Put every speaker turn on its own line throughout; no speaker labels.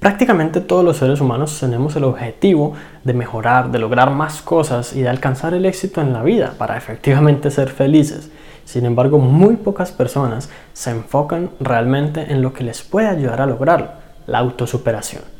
Prácticamente todos los seres humanos tenemos el objetivo de mejorar, de lograr más cosas y de alcanzar el éxito en la vida para efectivamente ser felices. Sin embargo, muy pocas personas se enfocan realmente en lo que les puede ayudar a lograrlo, la autosuperación.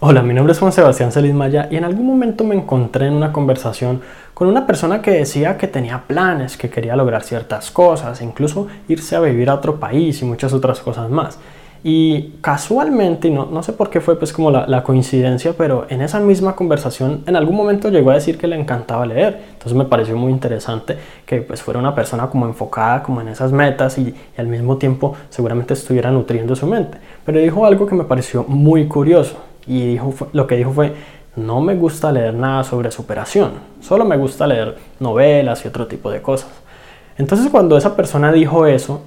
Hola, mi nombre es Juan Sebastián Celis Maya y en algún momento me encontré en una conversación con una persona que decía que tenía planes, que quería lograr ciertas cosas, incluso irse a vivir a otro país y muchas otras cosas más. Y casualmente, no, sé por qué fue pues como la, coincidencia, pero en esa misma conversación en algún momento llegó a decir que le encantaba leer. Entonces me pareció muy interesante que pues fuera una persona como enfocada como en esas metas y al mismo tiempo seguramente estuviera nutriendo su mente. Pero dijo algo que me pareció muy curioso y dijo, lo que dijo fue, no me gusta leer nada sobre superación, solo me gusta leer novelas y otro tipo de cosas. Entonces cuando esa persona dijo eso,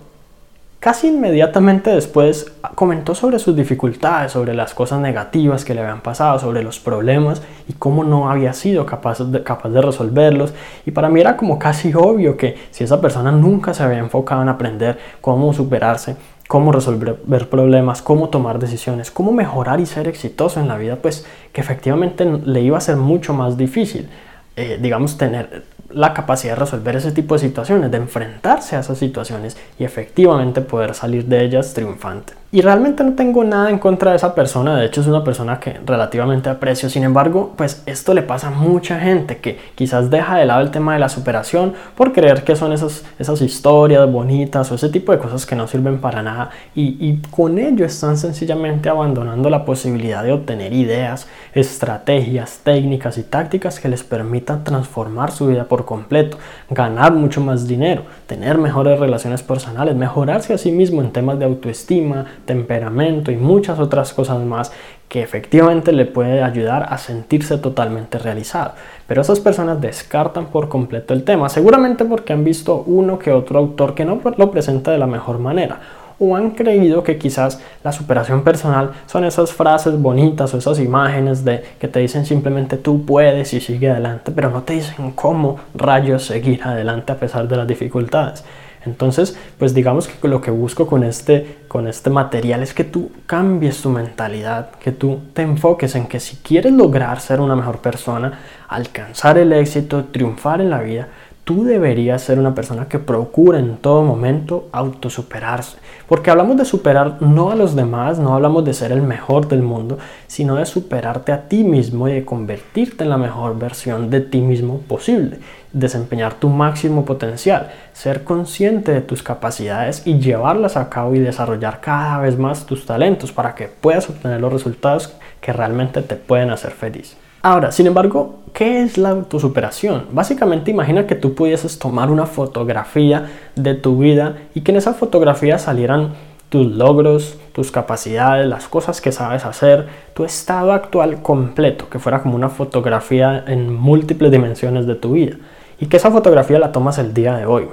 casi inmediatamente después comentó sobre sus dificultades, sobre las cosas negativas que le habían pasado, sobre los problemas y cómo no había sido capaz capaz de resolverlos. Y para mí era como casi obvio que si esa persona nunca se había enfocado en aprender cómo superarse, cómo resolver problemas, cómo tomar decisiones, cómo mejorar y ser exitoso en la vida, pues que efectivamente le iba a ser mucho más difícil, eh, digamos, tener la capacidad de resolver ese tipo de situaciones, de enfrentarse a esas situaciones y efectivamente poder salir de ellas triunfante. Y realmente no tengo nada en contra de esa persona, de hecho es una persona que relativamente aprecio, sin embargo, pues esto le pasa a mucha gente que quizás deja de lado el tema de la superación por creer que son esas, esas historias bonitas o ese tipo de cosas que no sirven para nada y, y con ello están sencillamente abandonando la posibilidad de obtener ideas, estrategias, técnicas y tácticas que les permitan transformar su vida por completo, ganar mucho más dinero, tener mejores relaciones personales, mejorarse a sí mismo en temas de autoestima, temperamento y muchas otras cosas más que efectivamente le puede ayudar a sentirse totalmente realizado. Pero esas personas descartan por completo el tema, seguramente porque han visto uno que otro autor que no lo presenta de la mejor manera o han creído que quizás la superación personal son esas frases bonitas o esas imágenes de que te dicen simplemente tú puedes y sigue adelante, pero no te dicen cómo rayos seguir adelante a pesar de las dificultades. Entonces, pues digamos que lo que busco con este, con este material es que tú cambies tu mentalidad, que tú te enfoques en que si quieres lograr ser una mejor persona, alcanzar el éxito, triunfar en la vida, tú deberías ser una persona que procura en todo momento autosuperarse. Porque hablamos de superar no a los demás, no hablamos de ser el mejor del mundo, sino de superarte a ti mismo y de convertirte en la mejor versión de ti mismo posible. Desempeñar tu máximo potencial, ser consciente de tus capacidades y llevarlas a cabo y desarrollar cada vez más tus talentos para que puedas obtener los resultados que realmente te pueden hacer feliz. Ahora, sin embargo, ¿qué es la autosuperación? Básicamente imagina que tú pudieses tomar una fotografía de tu vida y que en esa fotografía salieran tus logros, tus capacidades, las cosas que sabes hacer, tu estado actual completo, que fuera como una fotografía en múltiples dimensiones de tu vida y que esa fotografía la tomas el día de hoy.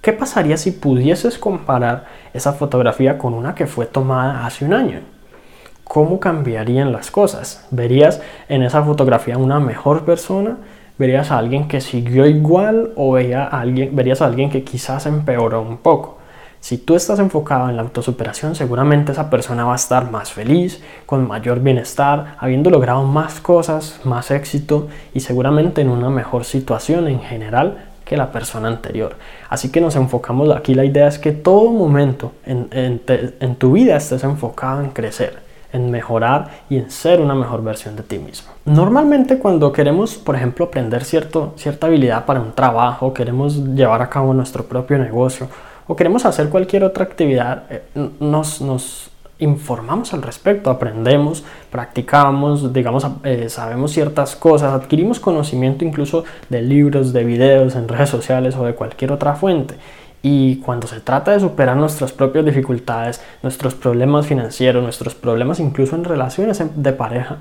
¿Qué pasaría si pudieses comparar esa fotografía con una que fue tomada hace un año? ¿Cómo cambiarían las cosas? ¿Verías en esa fotografía una mejor persona? ¿Verías a alguien que siguió igual o veía a alguien, verías a alguien que quizás empeoró un poco? Si tú estás enfocado en la autosuperación, seguramente esa persona va a estar más feliz, con mayor bienestar, habiendo logrado más cosas, más éxito y seguramente en una mejor situación en general que la persona anterior. Así que nos enfocamos aquí, la idea es que todo momento en, en, en tu vida estés enfocado en crecer en mejorar y en ser una mejor versión de ti mismo. Normalmente cuando queremos, por ejemplo, aprender cierto, cierta habilidad para un trabajo, queremos llevar a cabo nuestro propio negocio o queremos hacer cualquier otra actividad, eh, nos, informamos al respecto, aprendemos, practicamos, digamos, eh, sabemos ciertas cosas, adquirimos conocimiento incluso de libros, de videos en redes sociales o de cualquier otra fuente. Y cuando se trata de superar nuestras propias dificultades, nuestros problemas financieros, nuestros problemas incluso en relaciones de pareja,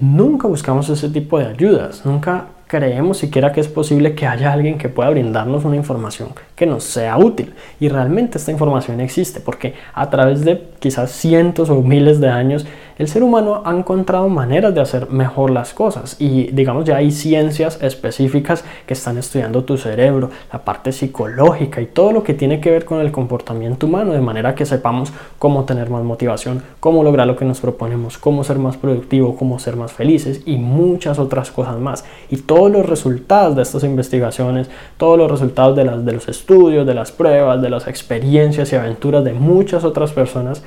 nunca buscamos ese tipo de ayudas, nunca creemos siquiera que es posible que haya alguien que pueda brindarnos una información que nos sea útil. Y realmente esta información existe porque a través de quizás cientos o miles de años el ser humano ha encontrado maneras de hacer mejor las cosas y digamos ya hay ciencias específicas que están estudiando tu cerebro, la parte psicológica y todo lo que tiene que ver con el comportamiento humano de manera que sepamos cómo tener más motivación, cómo lograr lo que nos proponemos, cómo ser más productivo, cómo ser más felices y muchas otras cosas más. Y todos los resultados de estas investigaciones, todos los resultados de, las, de los estudios, de las pruebas, de las experiencias y aventuras de muchas otras personas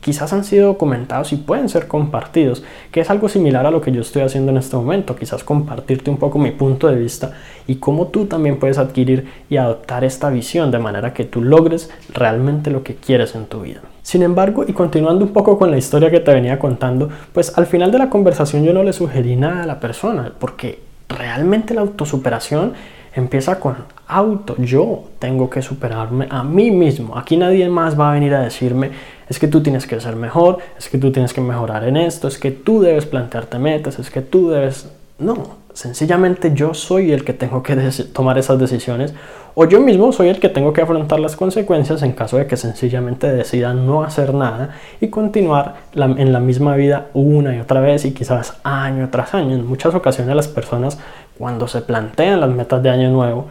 quizás han sido documentados y pueden ser compartidos, que es algo similar a lo que yo estoy haciendo en este momento, quizás compartirte un poco mi punto de vista y cómo tú también puedes adquirir y adoptar esta visión de manera que tú logres realmente lo que quieres en tu vida. Sin embargo, y continuando un poco con la historia que te venía contando, pues al final de la conversación yo no le sugerí nada a la persona, porque realmente la autosuperación empieza con auto. Yo tengo que superarme a mí mismo. Aquí nadie más va a venir a decirme, es que tú tienes que ser mejor, es que tú tienes que mejorar en esto, es que tú debes plantearte metas, es que tú debes... No, sencillamente yo soy el que tengo que tomar esas decisiones o yo mismo soy el que tengo que afrontar las consecuencias en caso de que sencillamente decida no hacer nada y continuar en la misma vida una y otra vez y quizás año tras año. En muchas ocasiones las personas cuando se plantean las metas de año nuevo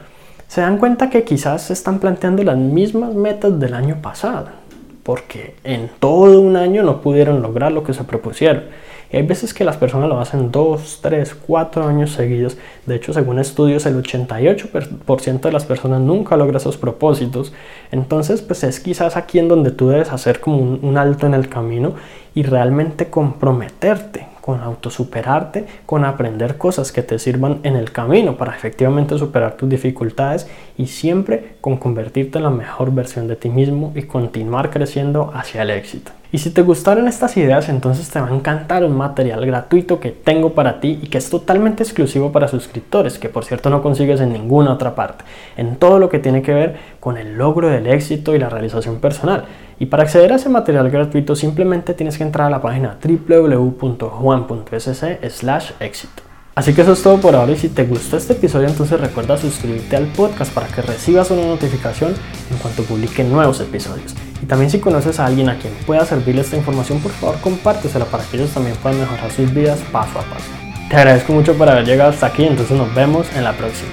se dan cuenta que quizás se están planteando las mismas metas del año pasado porque en todo un año no pudieron lograr lo que se propusieron. Hay veces que las personas lo hacen dos, tres, cuatro años seguidos. De hecho, según estudios, el 88% de las personas nunca logra esos propósitos. Entonces, pues es quizás aquí en donde tú debes hacer como un alto en el camino y realmente comprometerte con autosuperarte, con aprender cosas que te sirvan en el camino para efectivamente superar tus dificultades y siempre con convertirte en la mejor versión de ti mismo y continuar creciendo hacia el éxito. Y si te gustaron estas ideas, entonces te va a encantar un material gratuito que tengo para ti y que es totalmente exclusivo para suscriptores, que por cierto no consigues en ninguna otra parte, en todo lo que tiene que ver con el logro del éxito y la realización personal. Y para acceder a ese material gratuito simplemente tienes que entrar a la página www.juan.sc/éxito. Así que eso es todo por ahora y si te gustó este episodio entonces recuerda suscribirte al podcast para que recibas una notificación en cuanto publique nuevos episodios. Y también si conoces a alguien a quien pueda servirle esta información, por favor compártesela para que ellos también puedan mejorar sus vidas paso a paso. Te agradezco mucho por haber llegado hasta aquí, entonces nos vemos en la próxima.